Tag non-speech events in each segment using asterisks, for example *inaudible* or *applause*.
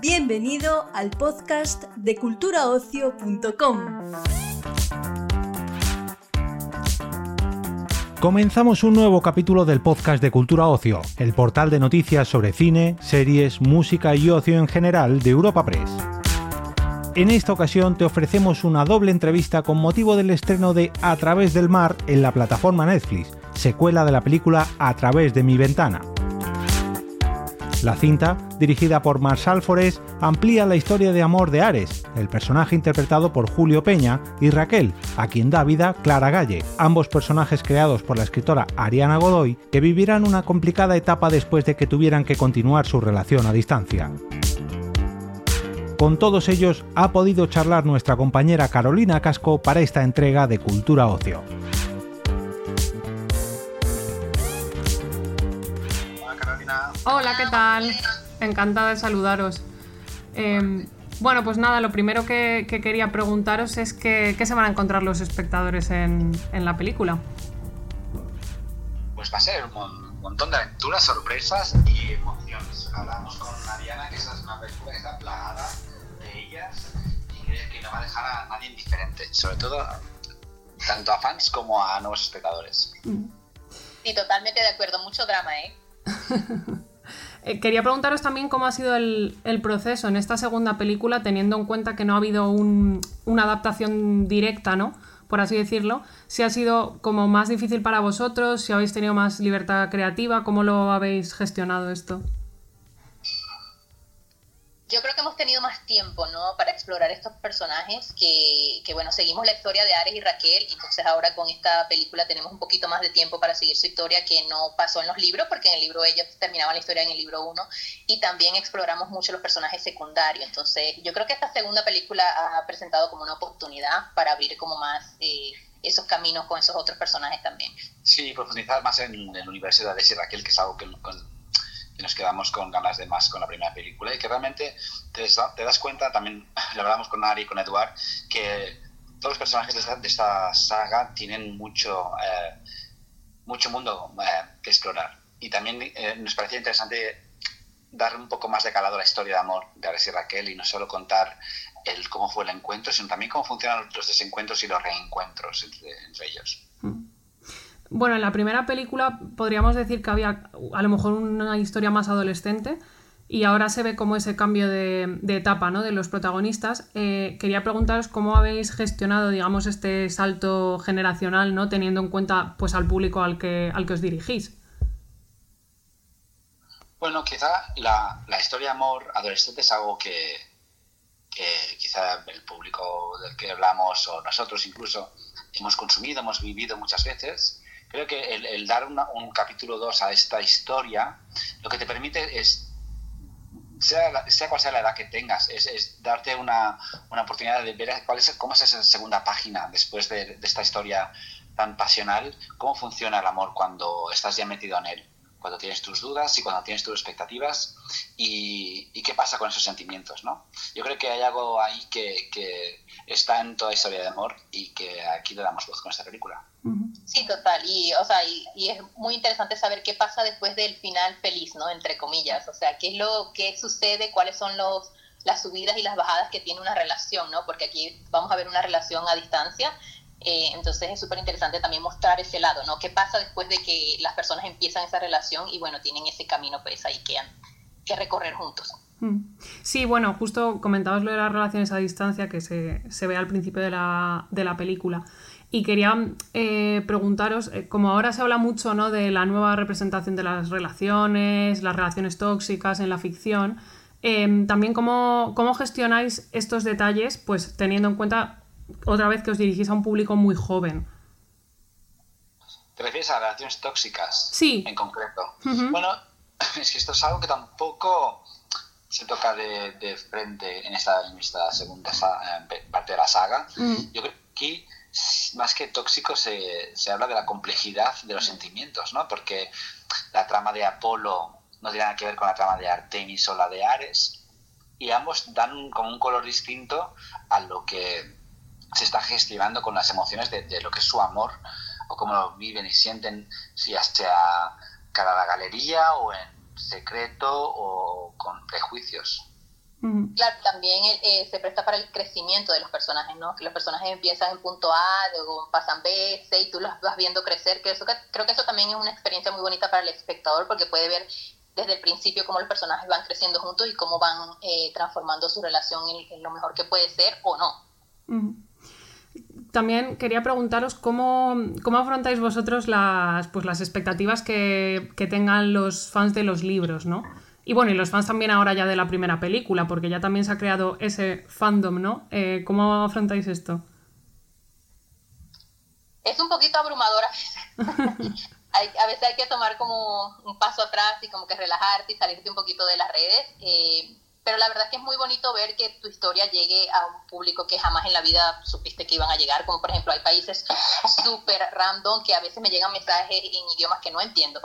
Bienvenido al podcast de culturaocio.com. Comenzamos un nuevo capítulo del podcast de Cultura Ocio, el portal de noticias sobre cine, series, música y ocio en general de Europa Press. En esta ocasión te ofrecemos una doble entrevista con motivo del estreno de A través del mar en la plataforma Netflix, secuela de la película A través de mi ventana. La cinta, dirigida por Marshall Forest, amplía la historia de amor de Ares, el personaje interpretado por Julio Peña, y Raquel, a quien da vida Clara Galle, ambos personajes creados por la escritora Ariana Godoy, que vivirán una complicada etapa después de que tuvieran que continuar su relación a distancia. Con todos ellos ha podido charlar nuestra compañera Carolina Casco para esta entrega de Cultura Ocio. Hola, ¿qué tal? Encantada de saludaros. Em, bueno, pues nada, lo primero que, quería preguntaros es que, qué se van a encontrar los espectadores en, la película. Pues va a ser un montón de aventuras, sorpresas y emociones. Hablamos con Mariana que esa es una película que está plagada de ellas y que no va a dejar a nadie indiferente, sobre todo tanto a fans como a nuevos espectadores. Sí, totalmente de acuerdo, mucho drama, ¿eh? *laughs* Eh, quería preguntaros también cómo ha sido el, proceso en esta segunda película, teniendo en cuenta que no ha habido una adaptación directa, ¿no? Por así decirlo. Si ha sido como más difícil para vosotros, si habéis tenido más libertad creativa, ¿cómo lo habéis gestionado esto? Tiempo, ¿no? Para explorar estos personajes que, que, bueno, seguimos la historia de Ares y Raquel, entonces ahora con esta película tenemos un poquito más de tiempo para seguir su historia que no pasó en los libros, porque en el libro ellos terminaban la historia en el libro 1, y también exploramos mucho los personajes secundarios, entonces yo creo que esta segunda película ha presentado como una oportunidad para abrir como más... Eh, esos caminos con esos otros personajes también. Sí, profundizar más en el universo de Ares y Raquel, que es algo que con, y nos quedamos con ganas de más con la primera película y que realmente te, das cuenta, también *laughs* lo hablamos con Ari y con Eduard, que todos los personajes de esta, saga tienen mucho, eh, mucho mundo eh, que explorar. Y también eh, nos parecía interesante dar un poco más de calado a la historia de amor de Ares y Raquel y no solo contar el cómo fue el encuentro, sino también cómo funcionan los desencuentros y los reencuentros entre, ellos. Bueno, en la primera película podríamos decir que había a lo mejor una historia más adolescente y ahora se ve como ese cambio de, etapa ¿no? de los protagonistas. Eh, quería preguntaros cómo habéis gestionado, digamos, este salto generacional, ¿no? teniendo en cuenta pues, al público al que, al que os dirigís. Bueno, quizá la, historia de amor adolescente es algo que quizá el público del que hablamos o nosotros incluso hemos consumido, hemos vivido muchas veces creo que el, dar un capítulo 2 a esta historia, lo que te permite es, sea, sea cual sea la edad que tengas, es, darte una, oportunidad de ver cuál es, cómo es esa segunda página después de, de esta historia tan pasional, cómo funciona el amor cuando estás ya metido en él cuando tienes tus dudas y cuando tienes tus expectativas y, qué pasa con esos sentimientos, ¿no? Yo creo que hay algo ahí que, está en toda historia de amor y que aquí le damos voz con esta película. Sí, total. Y, o sea, y, es muy interesante saber qué pasa después del final feliz, ¿no? Entre comillas. O sea, qué es lo que sucede, cuáles son los las subidas y las bajadas que tiene una relación, ¿no? Porque aquí vamos a ver una relación a distancia eh, entonces es súper interesante también mostrar ese lado, ¿no? ¿Qué pasa después de que las personas empiezan esa relación y bueno, tienen ese camino pues ahí que, que recorrer juntos? Mm. Sí, bueno, justo comentabas lo de las relaciones a distancia que se, se ve al principio de la, de la película. Y quería eh, preguntaros, eh, como ahora se habla mucho ¿no? de la nueva representación de las relaciones, las relaciones tóxicas en la ficción, también cómo, cómo gestionáis estos detalles, pues teniendo en cuenta otra vez que os dirigís a un público muy joven. ¿Te refieres a relaciones tóxicas? Sí. En concreto. Bueno, *laughs* es que esto es algo que tampoco se toca de, frente en esta, segunda eh, parte de la saga. Yo creo que aquí, más que tóxico, se, se, habla de la complejidad de los sentimientos, ¿no? Porque la trama de Apolo no tiene nada que ver con la trama de Artemis o la de Ares, y ambos dan como un color distinto a lo que se está gestionando con las emociones de, lo que es su amor o cómo lo viven y sienten, si ya sea cara a la galería o en secreto o con prejuicios. Claro, también eh, se presta para el crecimiento de los personajes, ¿no? Que los personajes empiezan en punto A, luego pasan B, C y tú los vas viendo crecer, que eso creo que eso también es una experiencia muy bonita para el espectador porque puede ver desde el principio cómo los personajes van creciendo juntos y cómo van eh, transformando su relación en, lo mejor que puede ser o no. También quería preguntaros cómo, cómo, afrontáis vosotros las, pues, las expectativas que, que tengan los fans de los libros, ¿no? Y bueno, y los fans también ahora ya de la primera película, porque ya también se ha creado ese fandom, ¿no? Eh, ¿Cómo afrontáis esto? Es un poquito abrumador a veces. *laughs* a veces hay que tomar como un paso atrás y como que relajarte y salirte un poquito de las redes. Eh, pero la verdad es que es muy bonito ver que tu historia llegue a un público que jamás en la vida supiste que iban a llegar, como por ejemplo hay países súper random que a veces me llegan mensajes en idiomas que no entiendo.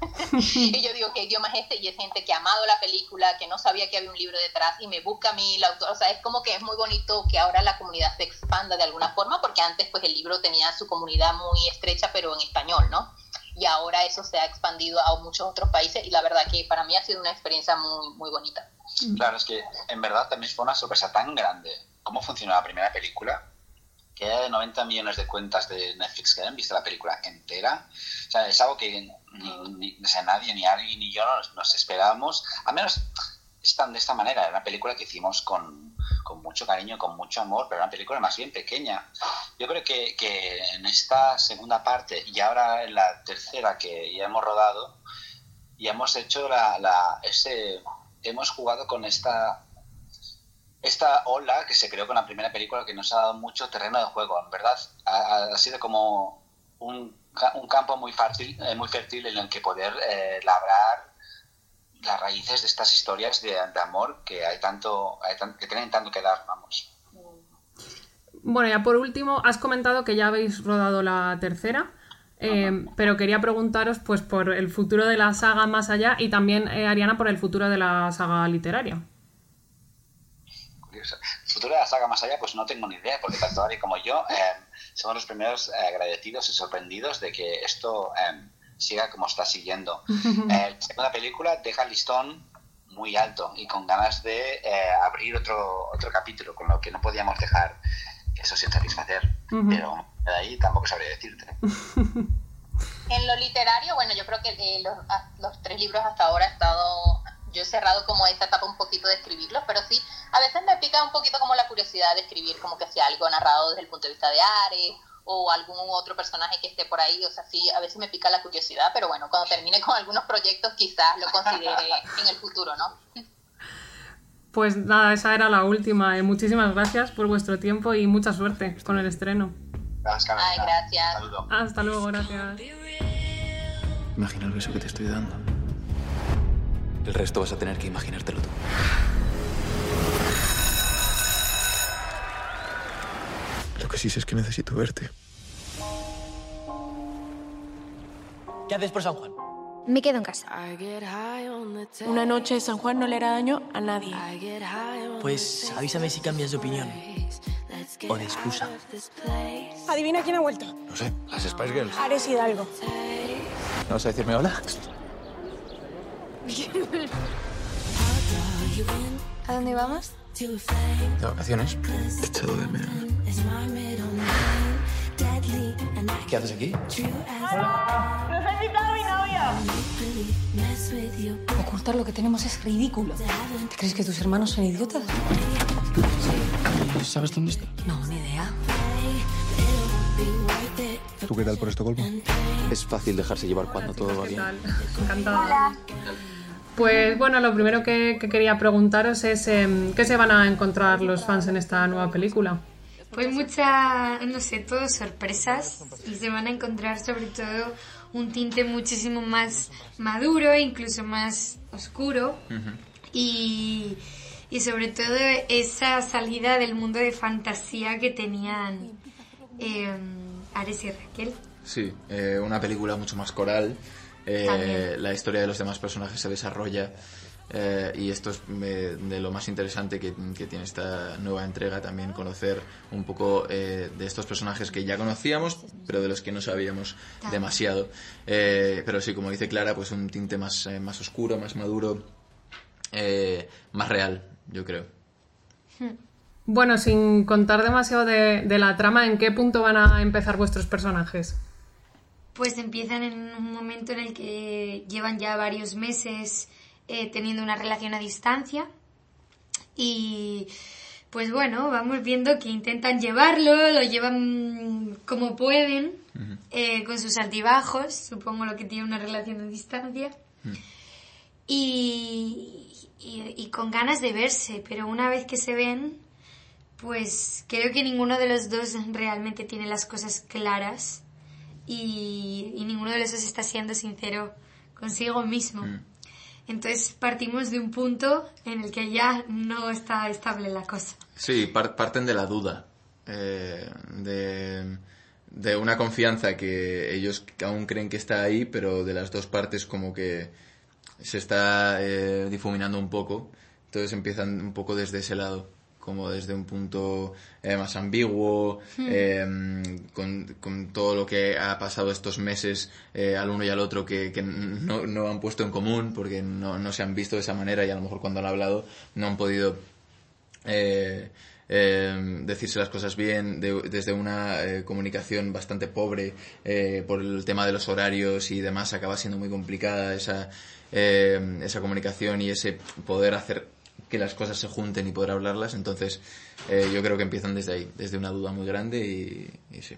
*laughs* y yo digo, ¿qué idioma es este? Y es gente que ha amado la película, que no sabía que había un libro detrás y me busca a mí el autor. O sea, es como que es muy bonito que ahora la comunidad se expanda de alguna forma, porque antes pues el libro tenía su comunidad muy estrecha, pero en español, ¿no? Y ahora eso se ha expandido a muchos otros países y la verdad que para mí ha sido una experiencia muy, muy bonita. Claro, es que en verdad también fue una sorpresa tan grande cómo funcionó la primera película, que de 90 millones de cuentas de Netflix que han visto la película entera. O sea, es algo que ni, nadie, ni Ari ni yo nos, esperábamos. Al menos están de esta manera. Era una película que hicimos con, con, mucho cariño, con mucho amor, pero era una película más bien pequeña. Yo creo que, que en esta segunda parte y ahora en la tercera que ya hemos rodado, ya hemos hecho la, la ese hemos jugado con esta esta ola que se creó con la primera película que nos ha dado mucho terreno de juego, en verdad. Ha, sido como un, un, campo muy fértil, eh, muy fértil en el que poder eh, labrar las raíces de estas historias de, amor que hay tanto, que tienen tanto que dar, vamos. Bueno, ya por último, has comentado que ya habéis rodado la tercera. Eh, pero quería preguntaros pues por el futuro de la saga más allá y también, eh, Ariana, por el futuro de la saga literaria. El futuro de la saga más allá, pues no tengo ni idea, porque tanto Ari como yo eh, somos los primeros agradecidos y sorprendidos de que esto siga como está siguiendo. *laughs* la segunda película deja el listón muy alto y con ganas de abrir otro, otro capítulo, con lo que no podíamos dejar eso sin satisfacer. Pero de ahí tampoco sabría decirte. *laughs* en lo literario, bueno, yo creo que eh, los, los, tres libros hasta ahora he estado, yo he cerrado como esta etapa un poquito de escribirlos, pero sí, a veces me pica un poquito como la curiosidad de escribir como que sea algo narrado desde el punto de vista de Ares o algún otro personaje que esté por ahí, o sea, sí, a veces me pica la curiosidad, pero bueno, cuando termine con algunos proyectos quizás lo considere *laughs* en el futuro, ¿no? Pues nada, esa era la última. Eh, muchísimas gracias por vuestro tiempo y mucha suerte con el estreno. Gracias, Ay, gracias. Hasta luego, gracias. Imagina el beso que te estoy dando. El resto vas a tener que imaginártelo tú. Lo que sí sé es que necesito verte. ¿Qué haces por San Juan? Me quedo en casa. Una noche de San Juan no le hará daño a nadie. Pues avísame si cambias de opinión. O de excusa. Adivina quién ha vuelto. No sé, las Spice Girls. Ares Hidalgo. ¿No vas a decirme hola? ¿A dónde vamos? De vacaciones. He echado de menos. ¿Qué haces aquí? ¡Hola! ¡Nos ha invitado mi novia! Ocultar lo que tenemos es ridículo. ¿Te crees que tus hermanos son idiotas? ¿Sabes dónde está? No, ni idea. ¿Tú qué tal por esto, Colmo? Es fácil dejarse llevar cuando todo va bien. Encantada. Pues bueno, lo primero que, quería preguntaros es em, qué se van a encontrar los fans en esta nueva película. Pues muchas, no sé, todo sorpresas y se van a encontrar sobre todo un tinte muchísimo más maduro, incluso más oscuro y, y, sobre todo esa salida del mundo de fantasía que tenían eh, Ares y Raquel. Sí, eh, una película mucho más coral. Eh, la historia de los demás personajes se desarrolla Eh, y esto es de lo más interesante que, tiene esta nueva entrega, también conocer un poco eh, de estos personajes que ya conocíamos, pero de los que no sabíamos demasiado. Eh, pero sí, como dice Clara, pues un tinte más, más oscuro, más maduro, más real, yo creo. Bueno, sin contar demasiado de, de la trama, ¿en qué punto van a empezar vuestros personajes? Pues empiezan en un momento en el que llevan ya varios meses eh, teniendo una relación a distancia. Y pues bueno, vamos viendo que intentan llevarlo, lo llevan como pueden, eh, con sus altibajos, supongo lo que tiene una relación a distancia. y, y, con ganas de verse, pero una vez que se ven, pues creo que ninguno de los dos realmente tiene las cosas claras y, ninguno de los dos está siendo sincero consigo mismo. Entonces partimos de un punto en el que ya no está estable la cosa. Sí, parten de la duda, eh, de, una confianza que ellos aún creen que está ahí, pero de las dos partes como que se está eh, difuminando un poco. Entonces empiezan un poco desde ese lado como desde un punto eh, más ambiguo, hmm. em, con, todo lo que ha pasado estos meses eh, al uno y al otro que, no, han puesto en común porque no, se han visto de esa manera y a lo mejor cuando han hablado no han podido eh, em, decirse las cosas bien desde una comunicación bastante pobre por el tema de los horarios y demás acaba siendo muy complicada esa, em, esa comunicación y ese poder hacer que las cosas se junten y poder hablarlas. Entonces, eh, yo creo que empiezan desde ahí, desde una duda muy grande y, sí.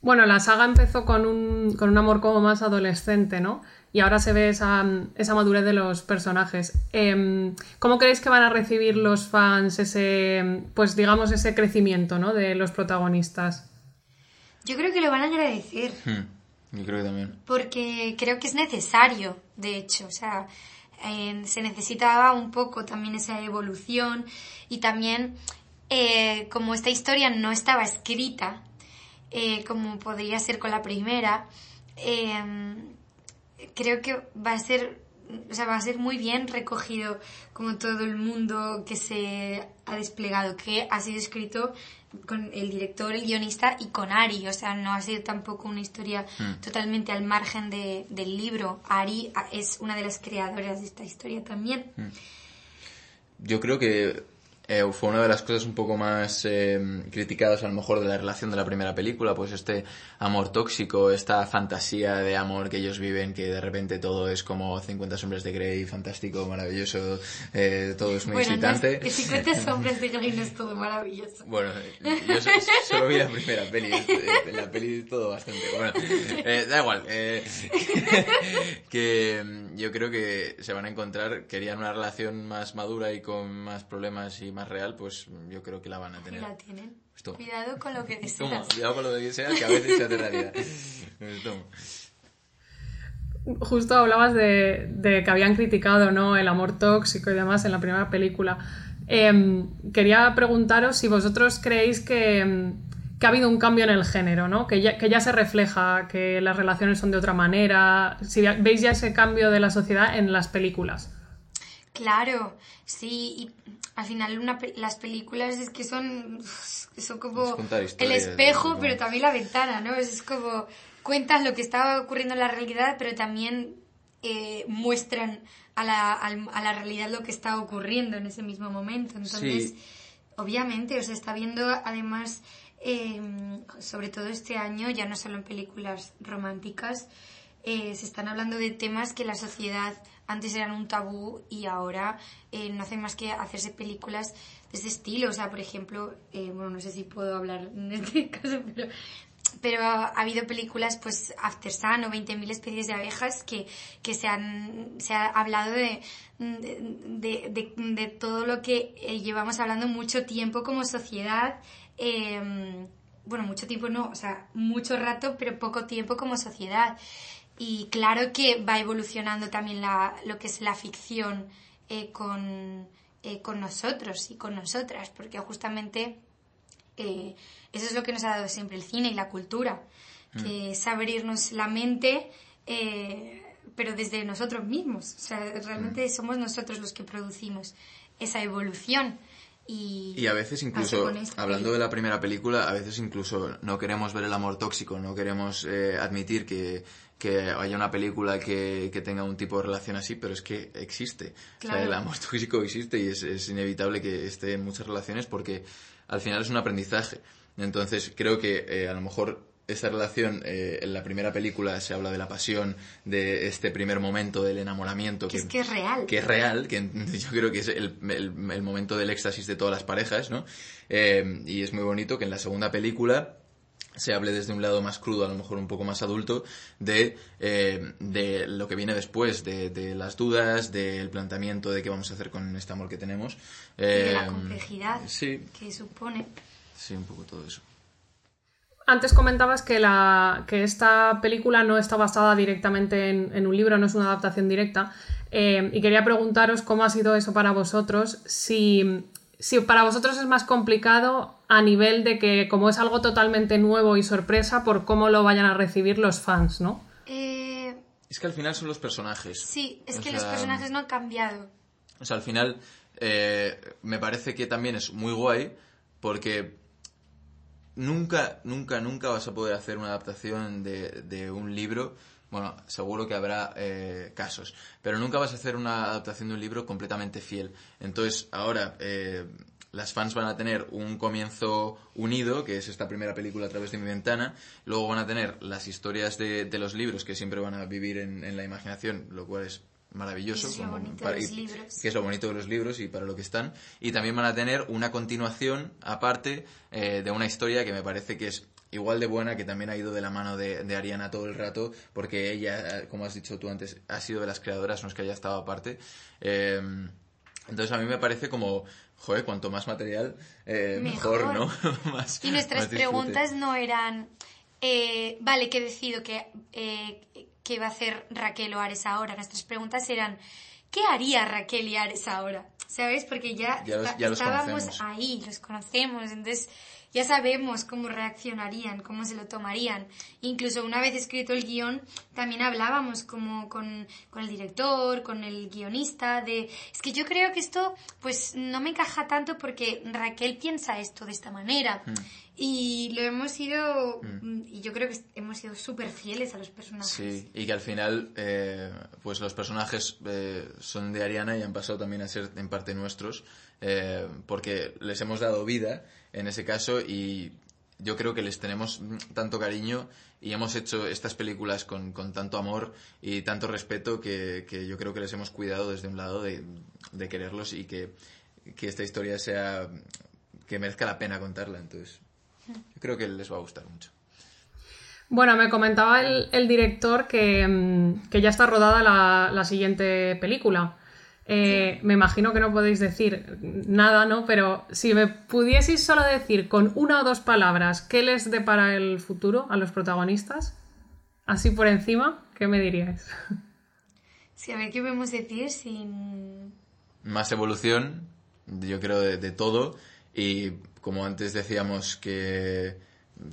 Bueno, la saga empezó con un, con un, amor como más adolescente, ¿no? Y ahora se ve esa, esa madurez de los personajes. Em, ¿Cómo creéis que van a recibir los fans ese, pues digamos, ese crecimiento, ¿no? De los protagonistas? Yo creo que lo van a agradecer. Hmm, Porque creo que es necesario, de hecho. O sea, se necesitaba un poco también esa evolución y también eh, como esta historia no estaba escrita eh, como podría ser con la primera, em, creo que va a ser o sea, va a ser muy bien recogido como todo el mundo que se ha desplegado, que ha sido escrito con el director, el guionista y con Ari. O sea, no ha sido tampoco una historia hmm. totalmente al margen de, del libro. Ari es una de las creadoras de esta historia también. Hmm. Yo creo que eh, fue una de las cosas un poco más eh, criticadas a lo mejor de la relación de la primera película, pues este amor tóxico, esta fantasía de amor que ellos viven, que de repente todo es como 50 sombras de Grey, fantástico, maravilloso, eh, todo es muy bueno, excitante. No 50 *laughs* sombras de Grey no es todo maravilloso. Bueno, yo solo vi la primera peli, la peli todo bastante. Bueno, da igual, *laughs* que mm, yo creo que se van a encontrar, querían una relación más madura y con más problemas y más real, pues yo creo que la van a tener. la tienen. Pues cuidado con lo que *laughs* deseas. cuidado con lo que deseas, que a veces se hace realidad. Justo hablabas de, de, que habían criticado ¿no? el amor tóxico y demás en la primera película. Em, quería preguntaros si vosotros creéis que, em, que, ha habido un cambio en el género, ¿no? que, ya, que ya se refleja, que las relaciones son de otra manera. Si veis ya ese cambio de la sociedad en las películas. Claro, sí, y al final una, las películas es que son, son como el espejo, pero también la ventana, ¿no? Es como cuentas lo que estaba ocurriendo en la realidad, pero también eh, muestran a la, a la realidad lo que está ocurriendo en ese mismo momento. Entonces, obviamente, os está viendo además, em, sobre todo este año, ya no solo en películas románticas, eh, se están hablando de temas que la sociedad antes eran un tabú y ahora eh, no hacen más que hacerse películas de ese estilo. O sea, por ejemplo, eh, bueno, no sé si puedo hablar en este *laughs* caso, pero, pero ha, habido películas, pues, After Sun o 20.000 especies de abejas que, que se, han, se ha hablado de, de, de, todo lo que eh, llevamos hablando mucho tiempo como sociedad. Em, bueno, mucho tiempo no, o sea, mucho rato, pero poco tiempo como sociedad. Y claro que va evolucionando también la, lo que es la ficción eh, con, eh, con, nosotros y con nosotras, porque justamente eh, eso es lo que nos ha dado siempre el cine y la cultura, mm. que es abrirnos la mente pero desde nosotros mismos. O sea, realmente somos nosotros los que producimos esa evolución. Y, a veces incluso, hablando de la primera película, a veces incluso no queremos ver el amor tóxico, no queremos eh, admitir que, que, haya una película que, que, tenga un tipo de relación así, pero es que existe. O sea, el amor tóxico existe y es, es, inevitable que esté en muchas relaciones porque al final es un aprendizaje. Entonces creo que eh, a lo mejor esa relación, eh, en la primera película se habla de la pasión, de este primer momento del enamoramiento. Que, es que es real. Que es real, que *laughs* yo creo que es el, el, momento del éxtasis de todas las parejas, ¿no? Eh, y es muy bonito que en la segunda película se hable desde un lado más crudo, a lo mejor un poco más adulto, de, eh, de lo que viene después, de, de, las dudas, del planteamiento de qué vamos a hacer con este amor que tenemos. y de la complejidad que supone. Sí, un poco todo eso. Antes comentabas que, la, que esta película no está basada directamente en, un libro, no es una adaptación directa. Eh, y quería preguntaros cómo ha sido eso para vosotros, si, si, para vosotros es más complicado a nivel de que como es algo totalmente nuevo y sorpresa por cómo lo vayan a recibir los fans, ¿no? Eh, es que al final son los personajes. Sí, es que los personajes no han cambiado. O sea, al final eh, me parece que también es muy guay porque nunca, nunca, nunca vas a poder hacer una adaptación de, de un libro. Bueno, seguro que habrá eh, casos, pero nunca vas a hacer una adaptación de un libro completamente fiel. Entonces, ahora eh, las fans van a tener un comienzo unido, que es esta primera película a través de mi ventana. Luego van a tener las historias de, de los libros que siempre van a vivir en, en la imaginación, lo cual es maravilloso. Es de los libros. Que es lo bonito de los libros y para lo que están. Y también van a tener una continuación aparte eh, de una historia que me parece que es igual de buena, que también ha ido de la mano de, de, Ariana todo el rato, porque ella, como has dicho tú antes, ha sido de las creadoras, no es que haya estado aparte. Eh, entonces a mí me parece como, joder, cuanto más material, eh, mejor. ¿no? *laughs* y nuestras preguntas no eran, vale, que decido que qué va a hacer Raquel o Ares ahora. Nuestras preguntas eran, ¿qué haría Raquel y Ares ahora? ¿Sabes? Porque ya, estábamos ahí, los conocemos, entonces ya sabemos cómo reaccionarían, cómo se lo tomarían. Incluso una vez escrito el guion, también hablábamos como con, el director, con el guionista, de... Es que yo creo que esto pues no me encaja tanto porque Raquel piensa esto de esta manera. Hmm. Y lo hemos sido, hmm. y yo creo que hemos sido súper fieles a los personajes. Sí, y que al final, eh, pues los personajes eh, son de Ariana y han pasado también a ser en parte nuestros, eh, porque les hemos dado vida en ese caso y yo creo que les tenemos tanto cariño y hemos hecho estas películas con, tanto amor y tanto respeto que, yo creo que les hemos cuidado desde un lado de, quererlos y que, esta historia sea que merezca la pena contarla. Entonces, yo creo que les va a gustar mucho. Bueno, me comentaba el, director que, mm, que, ya está rodada la siguiente película. Eh, me imagino que no podéis decir nada, ¿no? Pero si me pudieseis solo decir con una o dos palabras qué les depara el futuro a los protagonistas, así por encima, ¿qué me diríais? Sí, a ver qué podemos decir sin... Más evolución, yo creo, de, todo. Y como antes decíamos que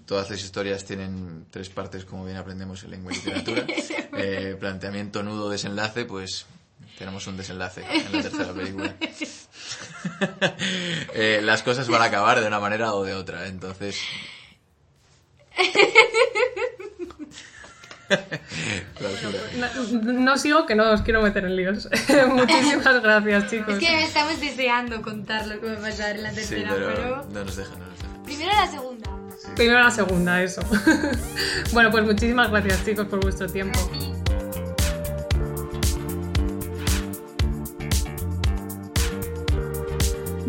todas las historias tienen tres partes, como bien aprendemos en lengua y literatura, *laughs* eh, planteamiento, nudo, desenlace, pues tenemos un desenlace en la tercera película. *laughs* Eh, las cosas van a acabar de una manera o de otra, entonces... *laughs* no, sigo que no os quiero meter en líos. *laughs* Muchísimas gracias, chicos. Es que estamos deseando contar lo que va a pasar en la tercera, pero, No nos dejan, no nos dejan. Primero la segunda. Primero la segunda, eso. bueno, pues muchísimas gracias, chicos, por vuestro tiempo.